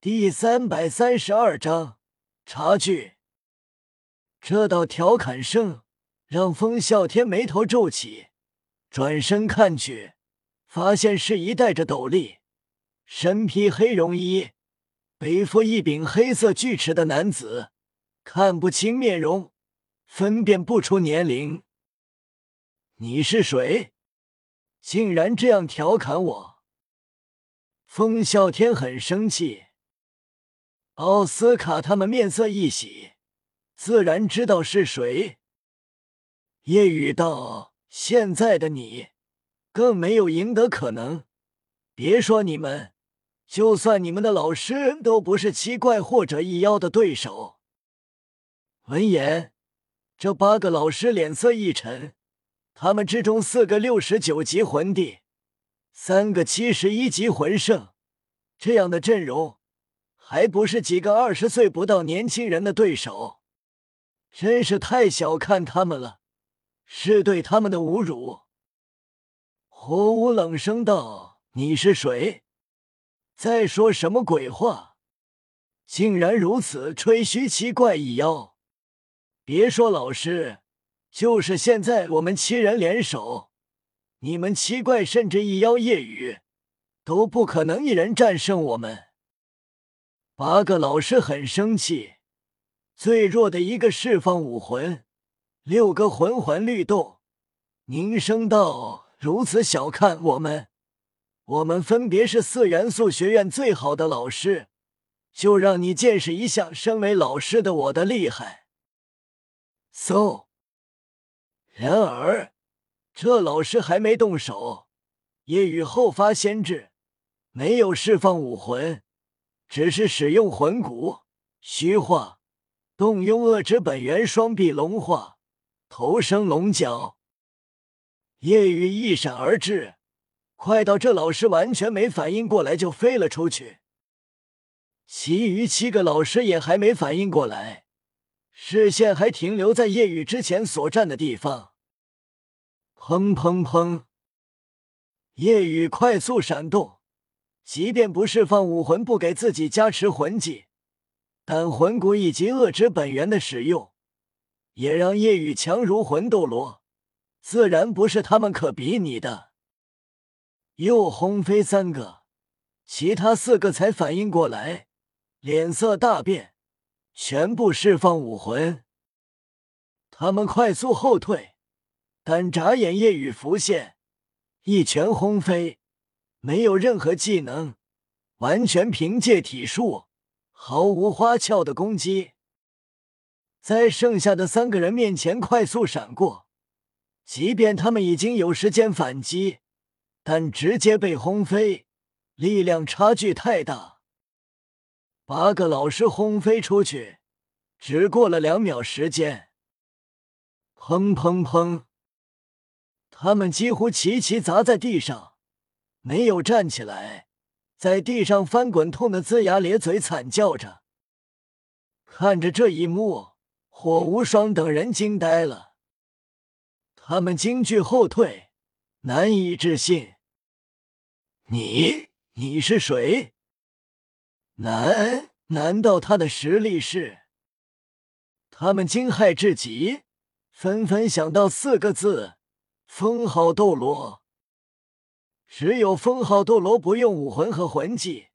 第三百三十二章差距。这道调侃声让风啸天眉头皱起，转身看去，发现是一戴着斗笠、身披黑绒衣、背负一柄黑色锯齿的男子，看不清面容，分辨不出年龄。你是谁？竟然这样调侃我！风啸天很生气。奥斯卡他们面色一喜，自然知道是谁。夜雨道：“现在的你，更没有赢得可能。别说你们，就算你们的老师都不是七怪或者一妖的对手。”闻言，这八个老师脸色一沉。他们之中，四个六十九级魂帝，三个七十一级魂圣，这样的阵容。还不是几个二十岁不到年轻人的对手，真是太小看他们了，是对他们的侮辱。火舞冷声道：“你是谁？在说什么鬼话？竟然如此吹嘘七怪一妖！别说老师，就是现在我们七人联手，你们七怪甚至一妖夜雨都不可能一人战胜我们。”八个老师很生气，最弱的一个释放武魂，六个魂环律动，凝声道：“如此小看我们，我们分别是四元素学院最好的老师，就让你见识一下身为老师的我的厉害。” so。然而，这老师还没动手，夜雨后发先至，没有释放武魂。只是使用魂骨虚化，动用恶之本源，双臂龙化，头生龙角。夜雨一闪而至，快到这老师完全没反应过来就飞了出去。其余七个老师也还没反应过来，视线还停留在夜雨之前所站的地方。砰砰砰！夜雨快速闪动。即便不释放武魂，不给自己加持魂技，但魂骨以及恶之本源的使用，也让夜雨强如魂斗罗，自然不是他们可比拟的。又轰飞三个，其他四个才反应过来，脸色大变，全部释放武魂。他们快速后退，但眨眼夜雨浮现，一拳轰飞。没有任何技能，完全凭借体术，毫无花俏的攻击，在剩下的三个人面前快速闪过。即便他们已经有时间反击，但直接被轰飞，力量差距太大。八个老师轰飞出去，只过了两秒时间，砰砰砰，他们几乎齐齐砸在地上。没有站起来，在地上翻滚，痛得龇牙咧嘴，惨叫着。看着这一幕，火无双等人惊呆了，他们惊惧后退，难以置信：“你，你是谁？难难道他的实力是？”他们惊骇至极，纷纷想到四个字：“封号斗罗。”只有封号斗罗不用武魂和魂技，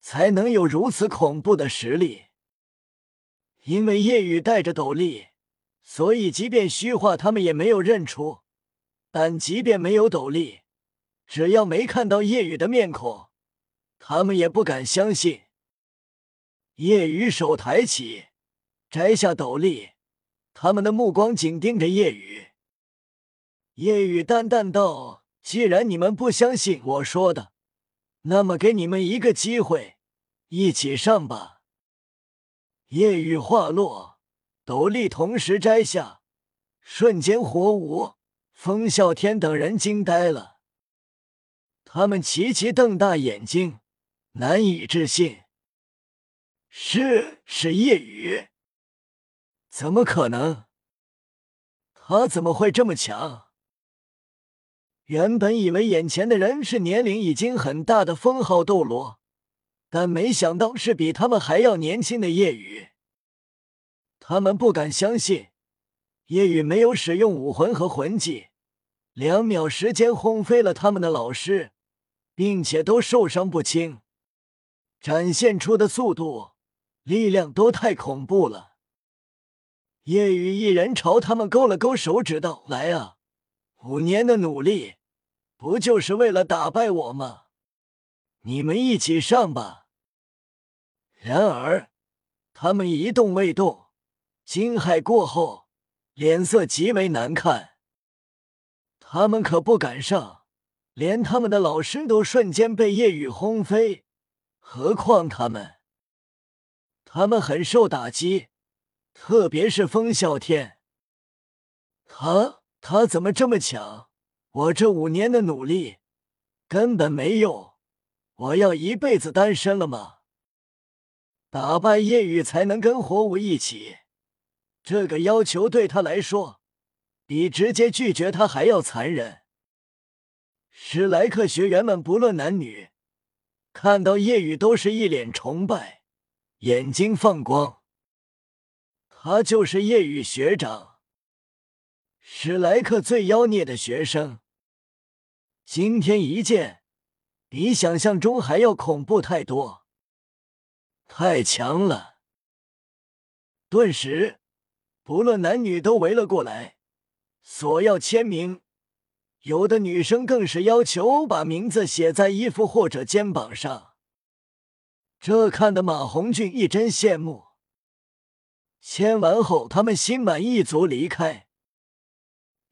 才能有如此恐怖的实力。因为夜雨带着斗笠，所以即便虚化，他们也没有认出。但即便没有斗笠，只要没看到夜雨的面孔，他们也不敢相信。夜雨手抬起，摘下斗笠，他们的目光紧盯着夜雨。夜雨淡淡道。既然你们不相信我说的，那么给你们一个机会，一起上吧。夜雨话落，斗笠同时摘下，瞬间火舞，风啸天等人惊呆了，他们齐齐瞪大眼睛，难以置信。是是夜雨？怎么可能？他怎么会这么强？原本以为眼前的人是年龄已经很大的封号斗罗，但没想到是比他们还要年轻的夜雨。他们不敢相信，夜雨没有使用武魂和魂技，两秒时间轰飞了他们的老师，并且都受伤不轻，展现出的速度、力量都太恐怖了。夜雨一人朝他们勾了勾手指，道：“来啊，五年的努力，不就是为了打败我吗？你们一起上吧。”然而，他们一动未动。惊骇过后，脸色极为难看。他们可不敢上，连他们的老师都瞬间被夜雨轰飞，何况他们？他们很受打击，特别是风啸天。他他怎么这么强？我这五年的努力根本没用，我要一辈子单身了吗？打败夜雨才能跟火舞一起。这个要求对他来说，比直接拒绝他还要残忍。史莱克学员们不论男女，看到夜雨都是一脸崇拜，眼睛放光。他就是夜雨学长，史莱克最妖孽的学生。今天一见，比想象中还要恐怖太多，太强了。顿时。不论男女都围了过来，索要签名。有的女生更是要求把名字写在衣服或者肩膀上。这看得马红俊一真羡慕。签完后，他们心满意足离开。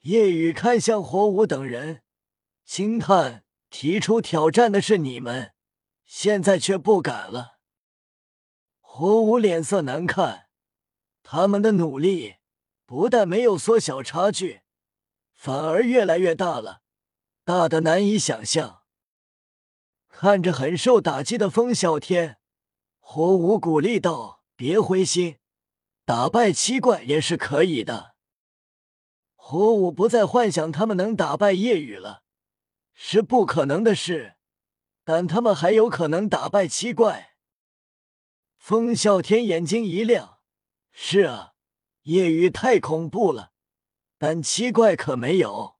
夜雨看向火舞等人，轻叹：“提出挑战的是你们，现在却不敢了。”火舞脸色难看。他们的努力不但没有缩小差距，反而越来越大了，大的难以想象。看着很受打击的风啸天，火舞鼓励道：“别灰心，打败七怪也是可以的。”火舞不再幻想他们能打败夜雨了，是不可能的事，但他们还有可能打败七怪。风啸天眼睛一亮。是啊，夜雨太恐怖了，但七怪可没有。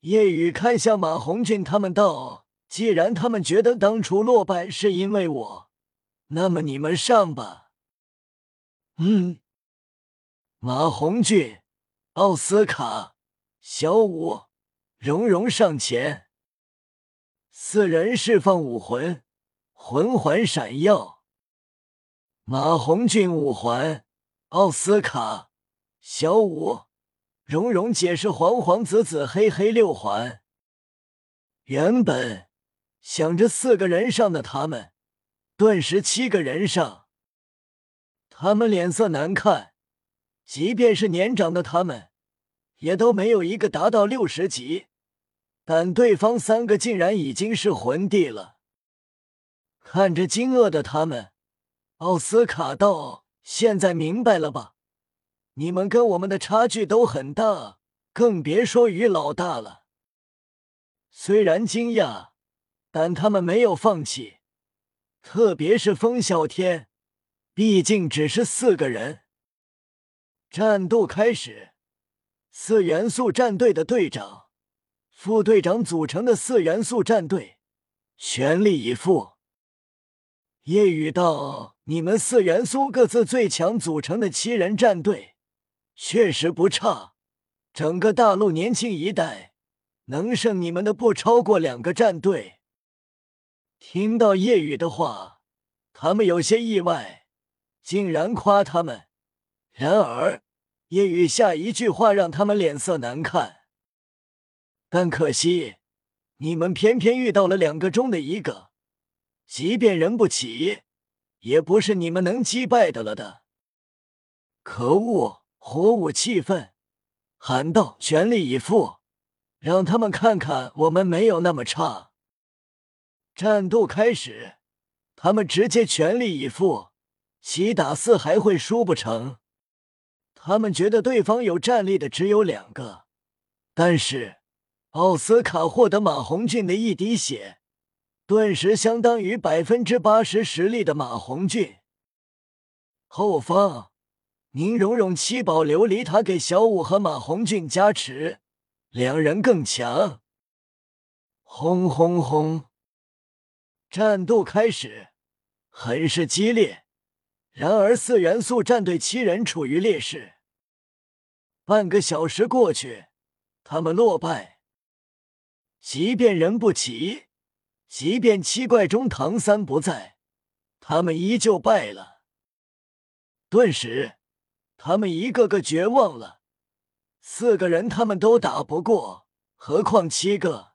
夜雨看向马红俊他们道：“既然他们觉得当初落败是因为我，那么你们上吧。”嗯。马红俊、奥斯卡、小五、蓉蓉上前，四人释放武魂，魂环闪耀。马红俊五环，奥斯卡，小五，蓉蓉解释黄黄紫紫黑黑六环。原本想着四个人上的他们，顿时七个人上。他们脸色难看，即便是年长的他们，也都没有一个达到六十级，但对方三个竟然已经是魂帝了。看着惊愕的他们。奥斯卡道：“现在明白了吧？你们跟我们的差距都很大，更别说于老大了。”虽然惊讶，但他们没有放弃。特别是风啸天，毕竟只是四个人。战斗开始，四元素战队的队长、副队长组成的四元素战队，全力以赴。夜雨道。你们四元素各自最强组成的七人战队，确实不差。整个大陆年轻一代，能胜你们的不超过两个战队。听到夜雨的话，他们有些意外，竟然夸他们。然而，夜雨下一句话让他们脸色难看。但可惜，你们偏偏遇到了两个中的一个，即便人不齐。也不是你们能击败的了的。可恶！火舞气愤，喊道：“全力以赴，让他们看看我们没有那么差。”战斗开始，他们直接全力以赴，七打四还会输不成？他们觉得对方有战力的只有两个，但是奥斯卡获得马红俊的一滴血。顿时相当于百分之八十实力的马红俊。后方，宁荣荣七宝琉璃塔给小五和马红俊加持，两人更强。轰轰轰！战斗开始，很是激烈。然而四元素战队七人处于劣势。半个小时过去，他们落败。即便人不齐，即便七怪中唐三不在，他们依旧败了。顿时，他们一个个绝望了。四个人他们都打不过，何况七个？